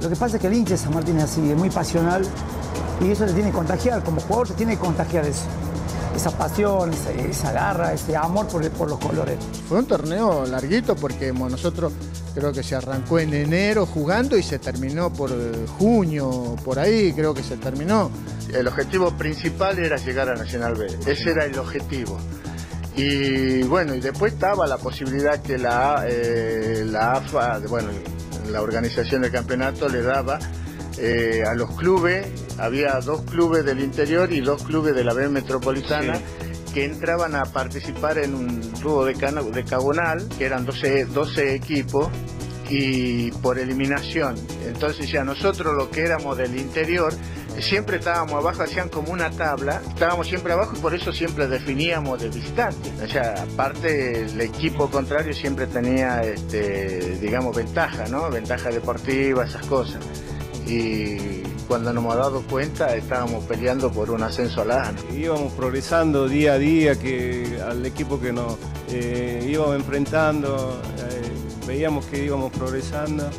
Lo que pasa es que el hincha de San Martín es así, es muy pasional y eso le tiene que contagiar, como jugador se tiene que contagiar eso. Esa pasión, esa, garra, ese amor por, por, los colores. Fue un torneo larguito porque nosotros creo que se arrancó en enero jugando y se terminó por eh, junio, por ahí creo que se terminó. El objetivo principal era llegar a Nacional B, ese era el objetivo. Y bueno, y después estaba la posibilidad que la, eh, la AFA, bueno, la organización del campeonato le daba eh, a los clubes, había dos clubes del interior y dos clubes de la B metropolitana. que entraban a participar en un dúo de, de cagonal, que eran 12, 12 equipos, y por eliminación. Entonces ya nosotros lo que éramos del interior, siempre estábamos abajo, hacían como una tabla, estábamos siempre abajo y por eso siempre definíamos de visitante. O sea, aparte el equipo contrario siempre tenía, este, digamos, ventaja, ¿no? Ventaja deportiva, esas cosas. Y cuando nos hemos dado cuenta estábamos peleando por un ascenso a la Íbamos progresando día a día que al equipo que nos eh, íbamos enfrentando, eh, veíamos que íbamos progresando.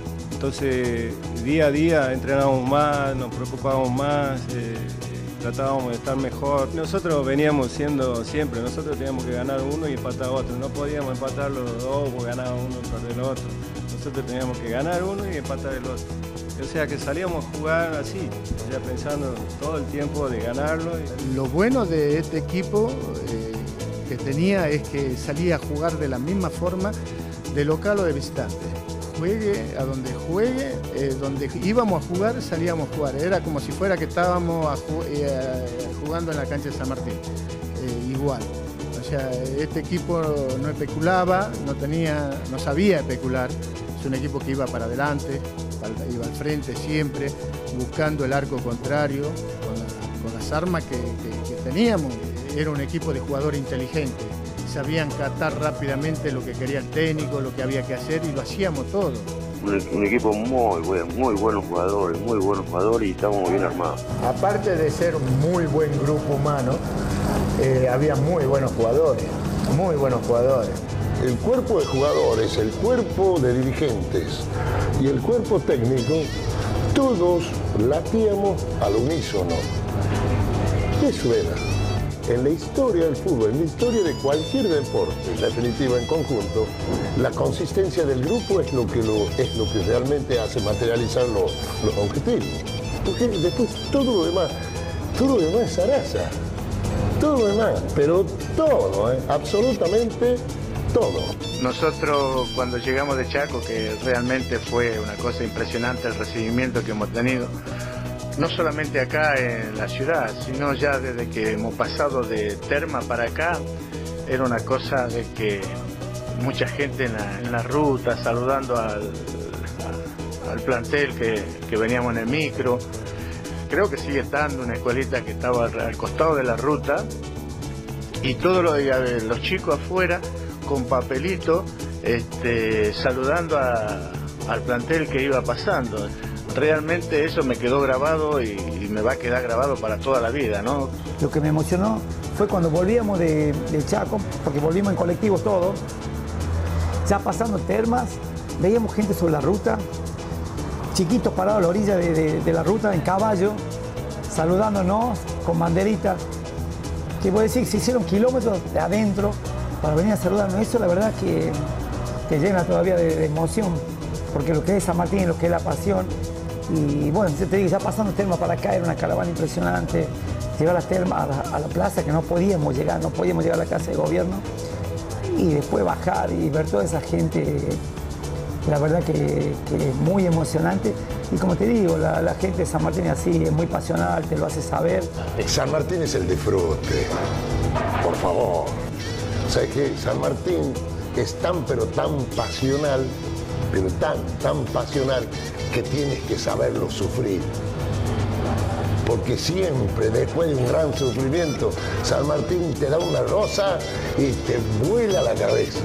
Entonces, día a día entrenábamos más, nos preocupábamos más, eh, tratábamos de estar mejor. Nosotros veníamos siendo siempre, nosotros teníamos que ganar uno y empatar otro. No podíamos empatar los dos o ganar uno y el otro. Nosotros teníamos que ganar uno y empatar el otro. O sea que salíamos a jugar así, ya pensando todo el tiempo de ganarlo. Lo bueno de este equipo eh, que tenía es que salía a jugar de la misma forma de local o de visitante juegue, a donde juegue, eh, donde íbamos a jugar, salíamos a jugar. Era como si fuera que estábamos eh, jugando en la cancha de San Martín. Eh, igual. O sea, este equipo no especulaba, no tenía, no sabía especular. Es un equipo que iba para adelante, iba al frente siempre, buscando el arco contrario, con, las armas que teníamos. Era un equipo de jugador inteligente sabían catar rápidamente lo que quería el técnico, lo que había que hacer y lo hacíamos todo. Un, equipo muy bueno, muy buenos jugadores, muy buenos jugadores y estamos bien armados. Aparte de ser un muy buen grupo humano, eh, había muy buenos jugadores, muy buenos jugadores. El cuerpo de jugadores, el cuerpo de dirigentes y el cuerpo técnico, todos latíamos al unísono. Eso era en la historia del fútbol, en la historia de cualquier deporte, en definitiva en conjunto, la consistencia del grupo es lo que, es lo que realmente hace materializar los, objetivos. Porque después todo lo demás, todo lo demás es zaraza. Todo lo demás, pero todo, ¿eh? absolutamente todo. Nosotros cuando llegamos de Chaco, que realmente fue una cosa impresionante el recibimiento que hemos tenido, no solamente acá en la ciudad, sino ya desde que hemos pasado de Terma para acá, era una cosa de que mucha gente en la, ruta saludando al, plantel que, veníamos en el micro. Creo que sigue estando una escuelita que estaba al, costado de la ruta y todos los, chicos afuera con papelito este, saludando al plantel que iba pasando realmente eso me quedó grabado y, me va a quedar grabado para toda la vida, ¿no? Lo que me emocionó fue cuando volvíamos de, Chaco, porque volvimos en colectivo todos, ya pasando termas, veíamos gente sobre la ruta, chiquitos parados a la orilla de, la ruta en caballo, saludándonos con banderitas, que a decir, se hicieron kilómetros de adentro para venir a saludarnos. Eso la verdad que, que llena todavía de emoción, porque lo que es San Martín, lo que es la pasión, y bueno, te digo, ya pasando Telma para acá era una caravana impresionante. Llegar a Telma, a la, plaza, que no podíamos llegar, no podíamos llegar a la casa de gobierno. Y después bajar y ver toda esa gente, la verdad que, es muy emocionante. Y como te digo, la, gente de San Martín es así, es muy pasional, te lo hace saber. San Martín es el disfrute, por favor. ¿Sabes qué? San Martín es tan pero tan pasional, pero tan, tan pasional, que tienes que saberlo sufrir. Porque siempre, después de un gran sufrimiento, San Martín te da una rosa y te vuela la cabeza.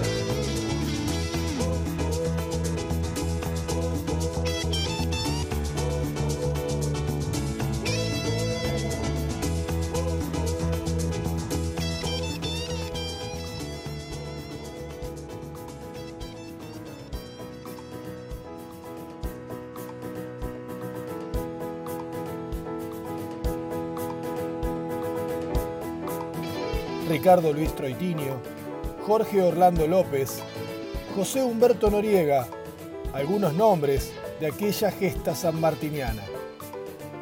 Ricardo Luis Troitinio, Jorge Orlando López, José Humberto Noriega, algunos nombres de aquella gesta sanmartiniana.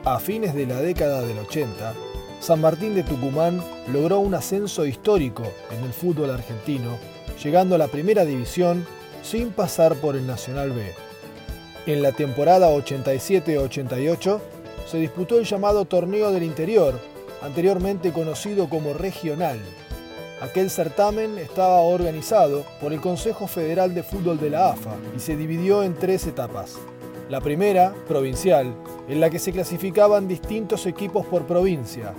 A fines de la década del 80, San Martín de Tucumán logró un ascenso histórico en el fútbol argentino, llegando a la primera división sin pasar por el Nacional B. En la temporada 87-88 se disputó el llamado Torneo del Interior, anteriormente conocido como Regional. Aquel certamen estaba organizado por el Consejo Federal de Fútbol de la AFA y se dividió en tres etapas. La primera, provincial, en la que se clasificaban distintos equipos por provincia.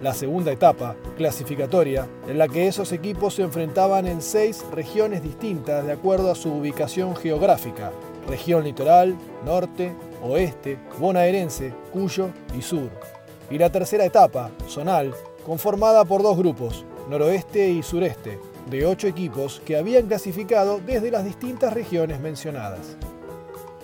La segunda etapa, clasificatoria, en la que esos equipos se enfrentaban en seis regiones distintas de acuerdo a su ubicación geográfica. Región litoral, norte, oeste, bonaerense, cuyo y sur. Y la tercera etapa, zonal, conformada por dos grupos, noroeste y sureste, de ocho equipos que habían clasificado desde las distintas regiones mencionadas.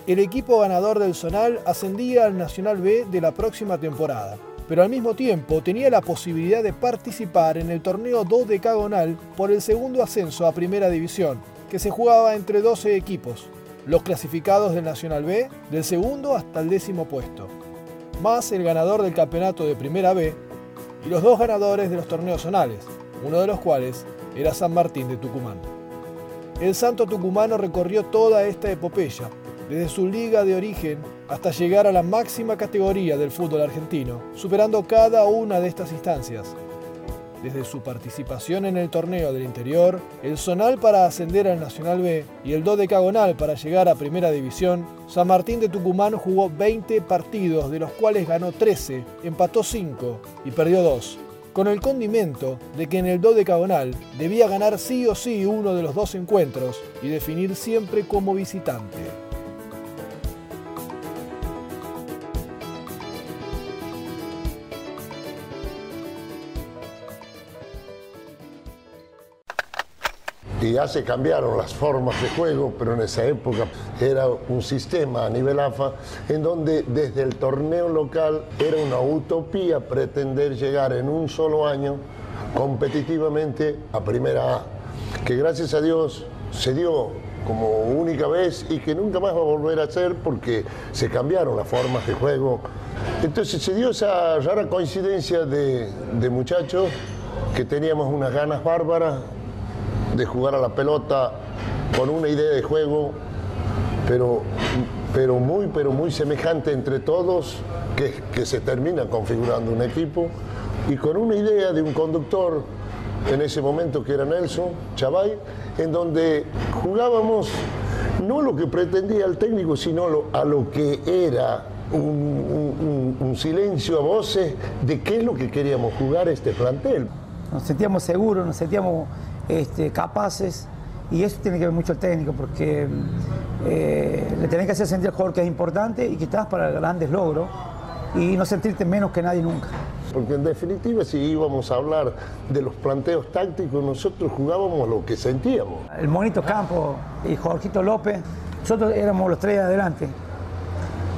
El equipo ganador del zonal ascendía al Nacional B de la próxima temporada, pero al mismo tiempo tenía la posibilidad de participar en el torneo dodecagonal por el segundo ascenso a Primera División, que se jugaba entre 12 equipos, los clasificados del Nacional B del segundo hasta el décimo puesto, más el ganador del campeonato de Primera B y los dos ganadores de los torneos zonales, uno de los cuales era San Martín de Tucumán. El santo tucumano recorrió toda esta epopeya, desde su liga de origen hasta llegar a la máxima categoría del fútbol argentino, superando cada una de estas instancias. Desde su participación en el torneo del interior, el zonal para ascender al Nacional B y el dodecagonal para llegar a Primera División, San Martín de Tucumán jugó 20 partidos, de los cuales ganó 13, empató 5 y perdió 2 con el condimento de que en el dodecagonal debía ganar sí o sí uno de los dos encuentros y definir siempre como visitante. Y ya se cambiaron las formas de juego, pero en esa época era un sistema a nivel AFA en donde desde el torneo local era una utopía pretender llegar en un solo año competitivamente a Primera A, que gracias a Dios se dio como única vez y que nunca más va a volver a ser porque se cambiaron las formas de juego. Entonces se dio esa rara coincidencia de, de muchachos que teníamos unas ganas bárbaras de jugar a la pelota con una idea de juego, pero, pero muy, pero muy semejante entre todos, que, que se termina configurando un equipo, y con una idea de un conductor en ese momento que era Nelson Chavay, en donde jugábamos no lo que pretendía el técnico, sino lo, a lo que era un, un, un, silencio a voces de qué es lo que queríamos jugar este plantel. Nos sentíamos seguros, nos sentíamos este, capaces y eso tiene que ver mucho el técnico porque eh, le tenés que hacer sentir al jugador que es importante y que estás para grandes logros y no sentirte menos que nadie nunca. Porque en definitiva si íbamos a hablar de los planteos tácticos, nosotros jugábamos lo que sentíamos. El Monito Campo y Jorgito López, nosotros éramos los tres de adelante,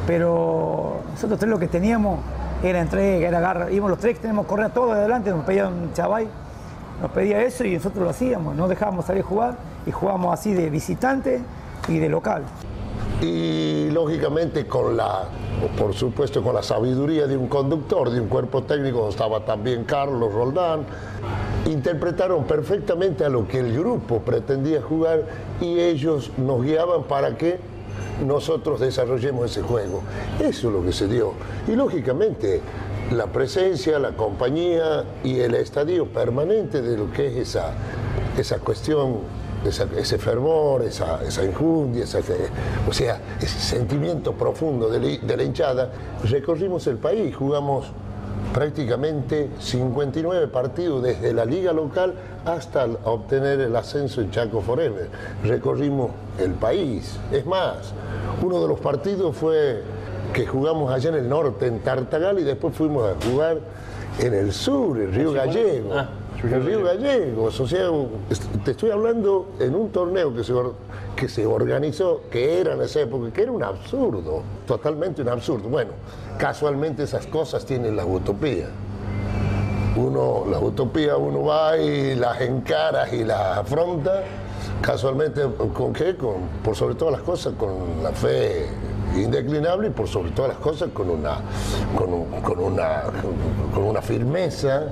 pero nosotros tres lo que teníamos era entrega, era garra, íbamos los tres tenemos que correr todos de adelante, nos pedían un chavay nos pedía eso y nosotros lo hacíamos, no dejábamos salir a jugar y jugábamos así de visitante y de local. Y lógicamente con la, por supuesto, con la sabiduría de un conductor, de un cuerpo técnico, estaba también Carlos Roldán, interpretaron perfectamente a lo que el grupo pretendía jugar y ellos nos guiaban para que nosotros desarrollemos ese juego. Eso es lo que se dio. Y lógicamente la presencia, la compañía y el estadio permanente de lo que es esa, esa cuestión, ese fervor, esa, esa injundia, o sea, ese sentimiento profundo de la, hinchada. Recorrimos el país, jugamos prácticamente 59 partidos desde la liga local hasta obtener el ascenso en Chaco Forever. Recorrimos el país. Es más, uno de los partidos fue que jugamos allá en el norte, en Tartagal, y después fuimos a jugar en el sur, en Río Gallego. En Río Gallegos, o sea, te estoy hablando en un torneo que se, que se organizó, que era en esa época, que era un absurdo, totalmente un absurdo. Bueno, casualmente esas cosas tienen la utopía. uno, las utopías uno va y las encaras y las afronta, casualmente, ¿con qué? Con, por sobre todas las cosas, con la fe indeclinable y por sobre todas las cosas con una, con, una, con una firmeza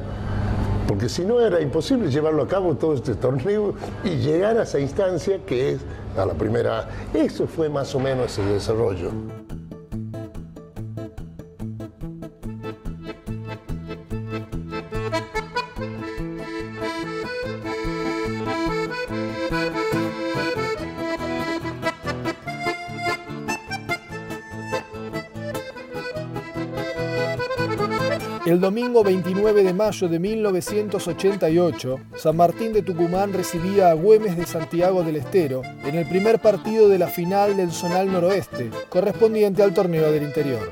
porque si no era imposible llevarlo a cabo todo este torneo y llegar a esa instancia que es a la primera. Eso fue más o menos el desarrollo. El domingo 29 de mayo de 1988, San Martín de Tucumán recibía a Güemes de Santiago del Estero en el primer partido de la final del Zonal Noroeste, correspondiente al torneo del interior.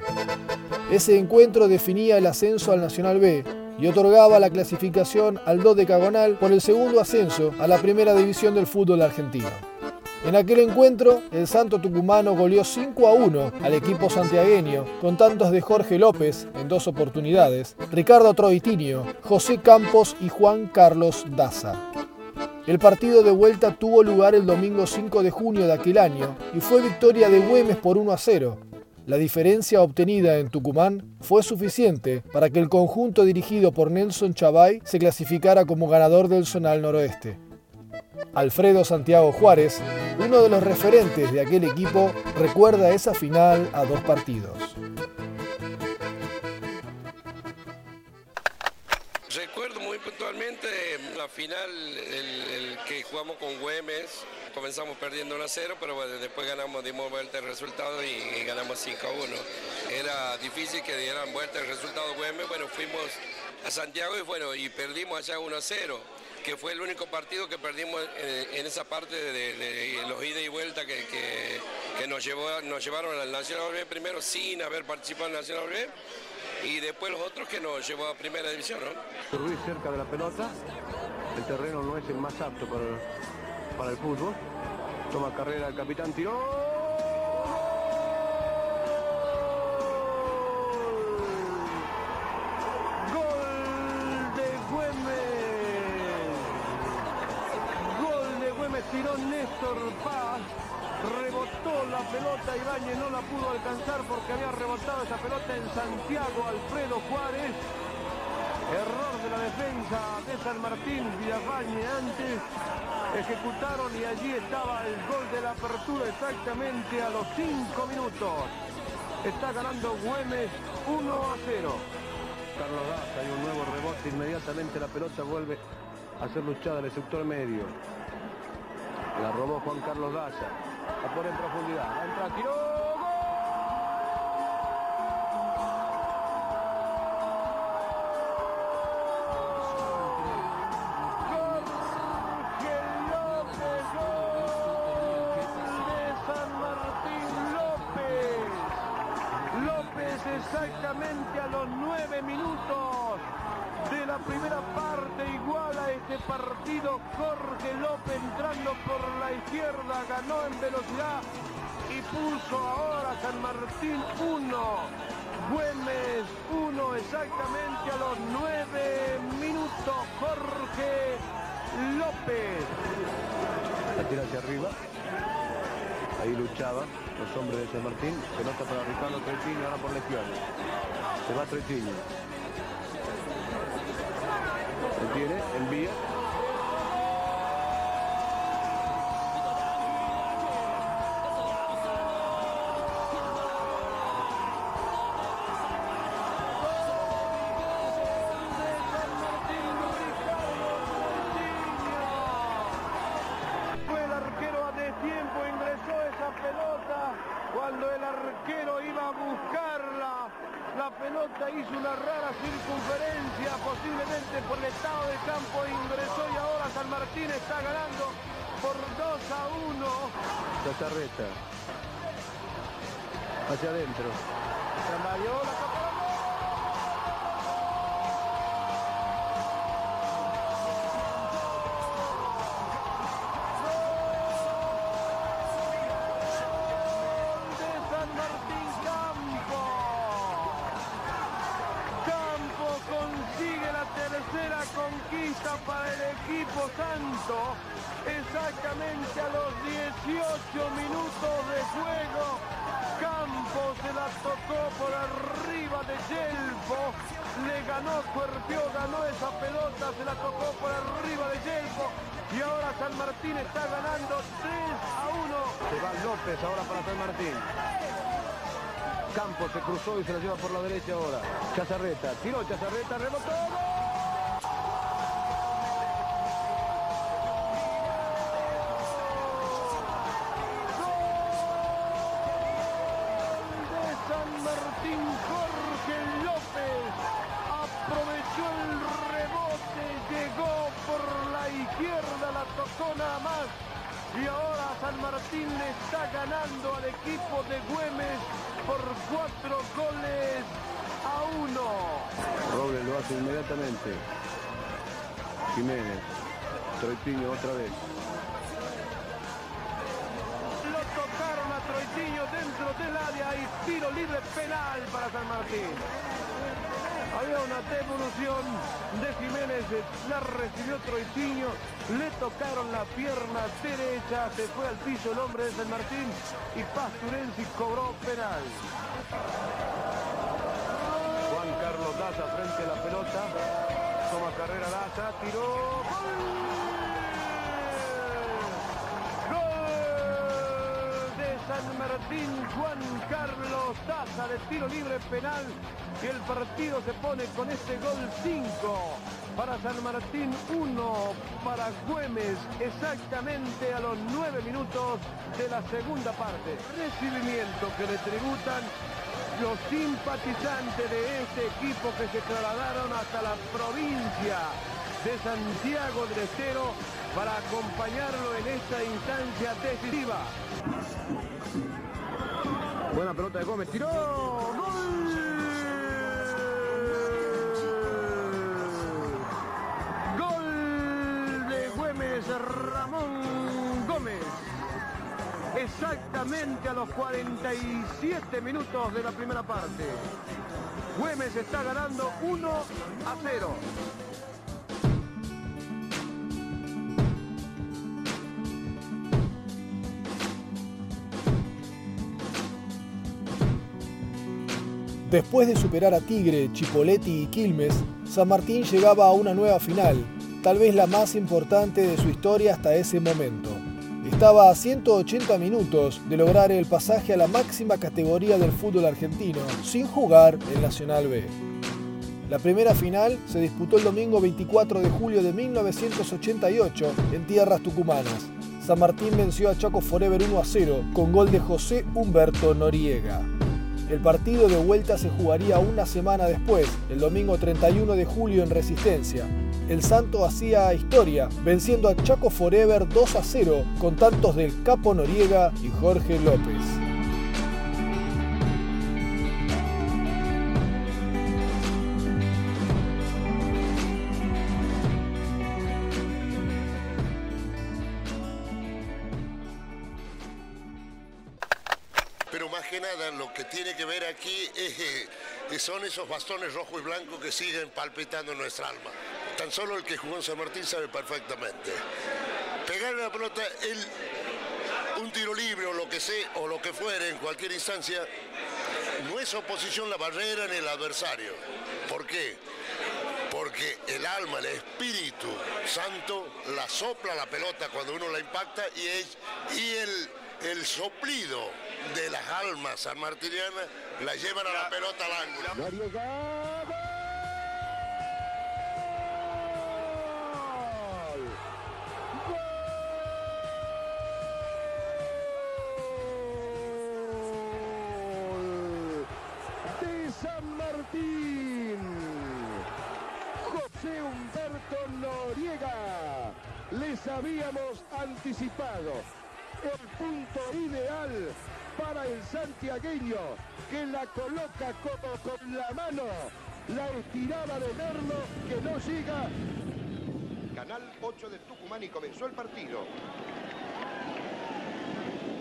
Ese encuentro definía el ascenso al Nacional B y otorgaba la clasificación al dodecagonal por el segundo ascenso a la primera división del fútbol argentino. En aquel encuentro, el Santo Tucumano goleó 5 a 1 al equipo santiagueño, con tantos de Jorge López en dos oportunidades, Ricardo Troitinio, José Campos y Juan Carlos Daza. El partido de vuelta tuvo lugar el domingo 5 de junio de aquel año y fue victoria de Güemes por 1 a 0. La diferencia obtenida en Tucumán fue suficiente para que el conjunto dirigido por Nelson Chavay se clasificara como ganador del Zonal Noroeste. Alfredo Santiago Juárez, uno de los referentes de aquel equipo, recuerda esa final a dos partidos. Recuerdo muy puntualmente la final, que jugamos con Güemes. Comenzamos perdiendo 1 a 0, pero después ganamos, dimos vuelta el resultado y, ganamos 5 a 1. Era difícil que dieran vuelta el resultado Güemes. Bueno, fuimos a Santiago y, bueno, y perdimos allá 1 a 0 que fue el único partido que perdimos eh, en, esa parte de, los ida y vuelta que, nos, llevó, nos llevaron al Nacional primero sin haber participado en el Nacional y después los otros que nos llevó a primera división. ¿no? Ruiz cerca de la pelota, el terreno no es el más apto para, para el fútbol, toma carrera el capitán, tiró pelota, Ibáñez no la pudo alcanzar porque había rebotado esa pelota en Santiago Alfredo Juárez. Error de la defensa de San Martín, Villafañe antes, ejecutaron y allí estaba el gol de la apertura exactamente a los 5 minutos. Está ganando Güemes 1 a 0. Carlos Daza hay un nuevo rebote, inmediatamente la pelota vuelve a ser luchada en el sector medio. La robó Juan Carlos Daza. La en profundidad. Partido. Jorge López entrando por la izquierda, ganó en velocidad y puso ahora San Martín 1. Güemes 1 exactamente a los 9 minutos. Jorge López. La tira hacia arriba. Ahí luchaba los hombres de San Martín. Se nota para Ricardo Tretini, ahora por la. Se va Tretini. Tiene, envía. La pelota hizo una rara circunferencia, posiblemente por el estado del campo, ingresó y ahora San Martín está ganando por 2 a 1. Chatarreta. Hacia adentro. Martín está ganando 3 a 1. Se va López ahora para San Martín. Campos se cruzó y se la lleva por la derecha ahora. Chazarreta, tiró Chazarreta, rebotó. Jiménez. Troitiño otra vez. Lo tocaron a Troitiño dentro del área y tiro libre penal para San Martín. Había una devolución de Jiménez, la recibió Troitiño, le tocaron la pierna derecha, se fue al piso el hombre de San Martín y Pasturensi cobró penal. Juan Carlos Daza frente a la pelota. Toma carrera Daza, tiró. Gol de San Martín, Juan Carlos Taza de tiro libre penal y el partido se pone con este gol 5 para San Martín, 1 para Güemes, exactamente a los 9 minutos de la segunda parte. Recibimiento que le tributan los simpatizantes de este equipo que se trasladaron hasta la provincia de Santiago del Estero para acompañarlo en esta instancia decisiva. Buena pelota de Gómez, tiró. Gol de Güemes, Ramón Gómez. Exactamente a los 47 minutos de la primera parte. Güemes está ganando 1 a 0. Después de superar a Tigre, Chipoletti y Quilmes, San Martín llegaba a una nueva final, tal vez la más importante de su historia hasta ese momento. Estaba a 180 minutos de lograr el pasaje a la máxima categoría del fútbol argentino, sin jugar en Nacional B. La primera final se disputó el domingo 24 de julio de 1988 en tierras tucumanas. San Martín venció a Chaco Forever 1 a 0 con gol de José Humberto Noriega. El partido de vuelta se jugaría una semana después, el domingo 31 de julio en Resistencia. El Santo hacía historia, venciendo a Chaco Forever 2 a 0 con tantos del Capo Noriega y Jorge López. Son esos bastones rojo y blanco que siguen palpitando nuestra alma. Tan solo el que jugó en San Martín sabe perfectamente. Pegarle la pelota, un tiro libre o lo que sea, o lo que fuere, en cualquier instancia, no es oposición la barrera ni el adversario. ¿Por qué? Porque el alma, el Espíritu Santo la sopla la pelota cuando uno la impacta y, es, y el, el soplido de las almas sanmartinianas la llevan a la pelota al ángulo. de San Martín. José Humberto Noriega. Les habíamos anticipado el punto ideal para el santiagueño que la coloca como con la mano. La estirada de Merlo que no llega. Canal 8 de Tucumán y comenzó el partido.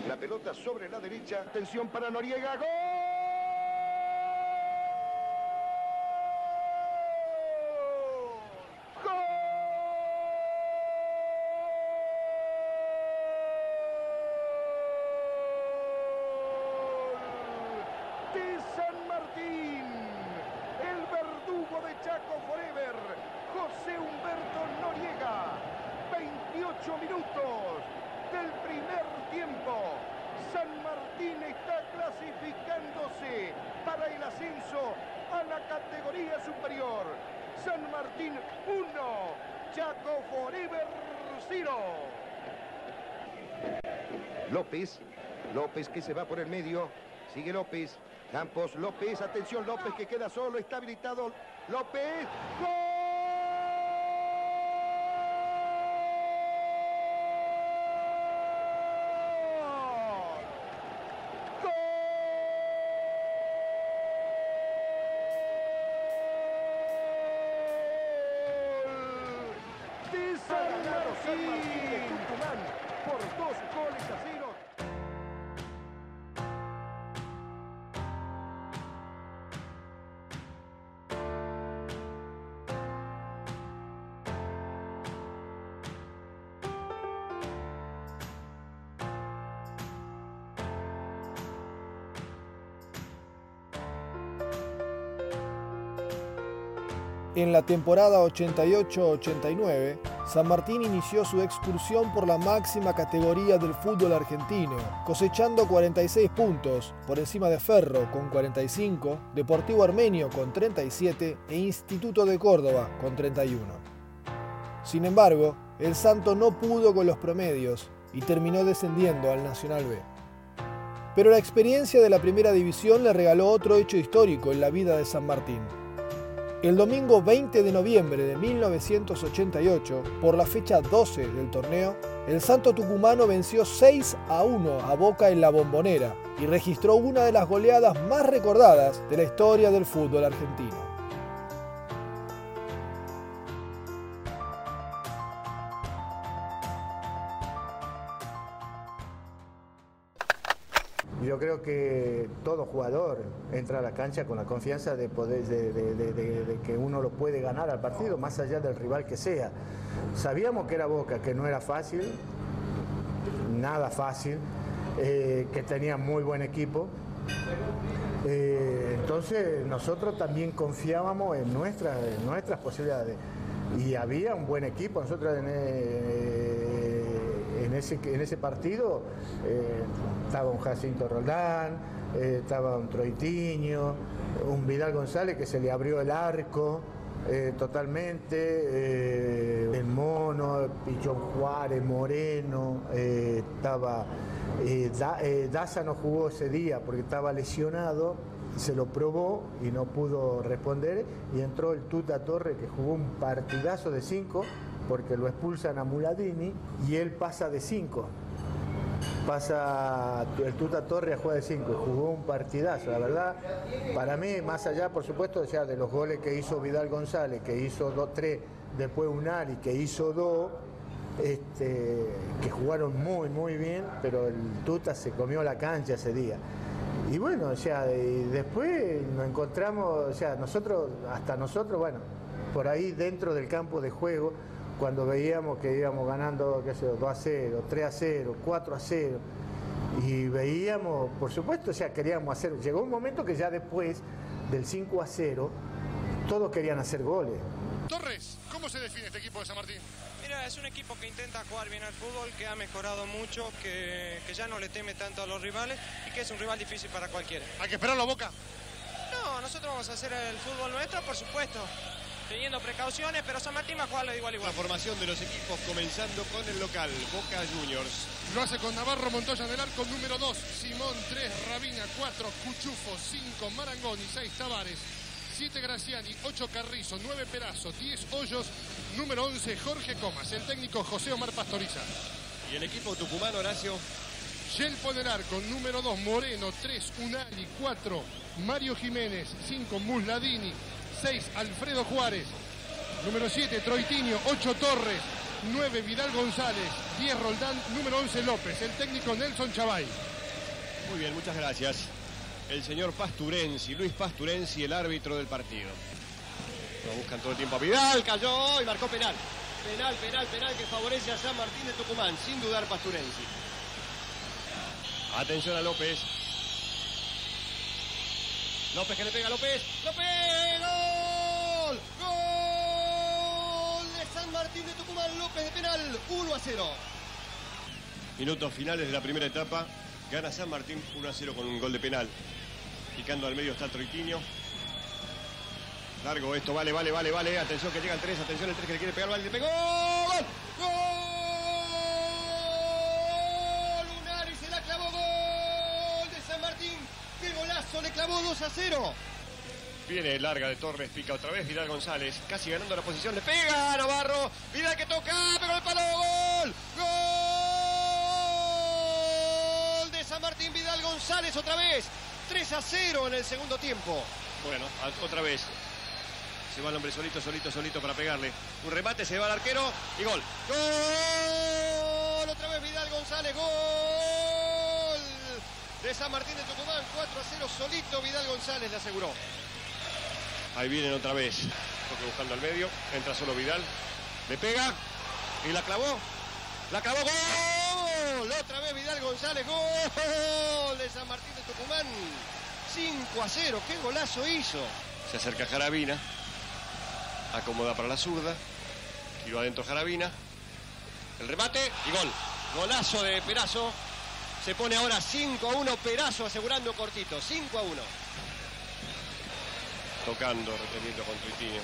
La pelota sobre la derecha. Atención para Noriega. ¡Gol! ¡Gol! ocho minutos del primer tiempo. San Martín está clasificándose para el ascenso a la categoría superior. San Martín 1, Chaco Forever 0. López, López que se va por el medio, sigue López, Campos, López, atención López que queda solo, está habilitado. López, de En la temporada 88-89, San Martín inició su excursión por la máxima categoría del fútbol argentino, cosechando 46 puntos, por encima de Ferro con 45, Deportivo Armenio con 37 e Instituto de Córdoba con 31. Sin embargo, el Santo no pudo con los promedios y terminó descendiendo al Nacional B. Pero la experiencia de la primera división le regaló otro hecho histórico en la vida de San Martín. El domingo 20 de noviembre de 1988, por la fecha 12 del torneo, el Santo Tucumano venció 6 a 1 a Boca en la Bombonera y registró una de las goleadas más recordadas de la historia del fútbol argentino. Yo creo que todo jugador entra a la cancha con la confianza de, poder, de, que uno lo puede ganar al partido, más allá del rival que sea. Sabíamos que era Boca, que no era fácil, nada fácil, eh, que tenía muy buen equipo. Eh, entonces nosotros también confiábamos en, nuestras en nuestras posibilidades. Y había un buen equipo. Nosotros en, eh, en ese, en ese partido eh, estaba un Jacinto Roldán, eh, estaba un Troitiño, un Vidal González que se le abrió el arco. eh, totalmente, el Mono, Pichón Juárez, Moreno, estaba Da- Daza no jugó ese día porque estaba lesionado, se lo probó y no pudo responder y entró el Tuta Torre que jugó un partidazo de 5 porque lo expulsan a Muladini y él pasa de 5. Pasa el Tuta Torre a jugar de 5 y jugó un partidazo, la verdad. Para mí, más allá, por supuesto, ya de los goles que hizo Vidal González, que hizo 2-3, después Unari, que hizo 2, este, que jugaron muy, muy bien, pero el Tuta se comió la cancha ese día. Y bueno, o sea, después nos encontramos, o sea, nosotros, hasta nosotros, bueno, por ahí dentro del campo de juego, cuando veíamos que íbamos ganando, qué sé yo, 2 a 0, 3 a 0, 4 a 0, y veíamos, por supuesto, o sea, queríamos hacer, llegó un momento que ya después del 5 a 0, todos querían hacer goles. Torres, ¿cómo se define este equipo de San Martín? Mira, es un equipo que intenta jugar bien al fútbol, que ha mejorado mucho, que, que ya no le teme tanto a los rivales y que es un rival difícil para cualquiera. Hay que esperarlo a Boca. No, nosotros vamos a hacer el fútbol nuestro, por supuesto, teniendo precauciones, pero San Martín va a jugarlo de igual a igual. La formación de los equipos comenzando con el local, Boca Juniors. Lo hace con Navarro Montoya en el arco número 2, Simón 3, Rabina 4, Cuchufo 5, Marangoni 6, Tavares 7, Graciani 8, Carrizo 9, Perazo 10, Hoyos número 11, Jorge Comas, el técnico José Omar Pastoriza. Y el equipo tucumano, Horacio. Yelpo en el arco número 2, Moreno 3, Unali 4, Mario Jiménez 5, Musladini 6, Alfredo Juárez número 7, Troitinho 8, Torres 9, Vidal González 10, Roldán número 11, López, el técnico Nelson Chavay. Muy bien, muchas gracias. El señor Pasturensi, Luis Pasturensi, el árbitro del partido. Lo buscan todo el tiempo a Vidal, cayó y marcó penal. Penal, penal, penal que favorece a San Martín de Tucumán, sin dudar Pasturensi. Atención a López. López que le pega a López. ¡López! De Tucumán, López de penal. Vidal 1 a 0. Minutos finales de la primera etapa. Gana San Martín 1 a 0 con un gol de penal. Picando al medio está Troitiño. Largo esto, vale, vale, vale, vale. Atención que llega el 3, atención el 3 que le quiere pegar, vale, le pegó. ¡Gol! ¡Gol! Lunari se la clavó, gol de San Martín. ¡Qué golazo! Le clavó 2 a 0. Viene larga de Torres, pica otra vez Vidal González, casi ganando la posición, le pega Navarro, Vidal que toca, pegó el palo, gol, gol de San Martín Vidal González otra vez, 3 a 0 en el segundo tiempo. Bueno, otra vez. Se va el hombre solito, solito, solito para pegarle. Un remate, se va al arquero y gol. ¡Gol! Otra vez Vidal González, gol de San Martín de Tucumán, 4 a 0 solito Vidal González le aseguró. Ahí vienen otra vez. Toque buscando al medio. Entra solo Vidal. Le pega. Y la clavó. La clavó. ¡Gol! Otra vez Vidal González. ¡Gol! De San Martín de Tucumán. 5 a 0. ¡Qué golazo hizo! Se acerca Jarabina. Acomoda para la zurda. Tiro adentro Jarabina. El remate y gol. Golazo de Perazo. Se pone ahora 5 a 1. Perazo asegurando cortito. 5 a 1 tocando, reteniendo con Tuitinho.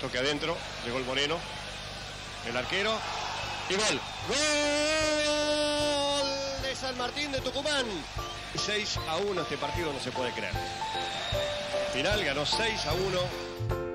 Toque adentro, llegó el Moreno, el arquero y gol. Gol de San Martín de Tucumán. 6 a 1 este partido no se puede creer. Final ganó 6 a 1